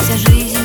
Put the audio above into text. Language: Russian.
вся жизнь.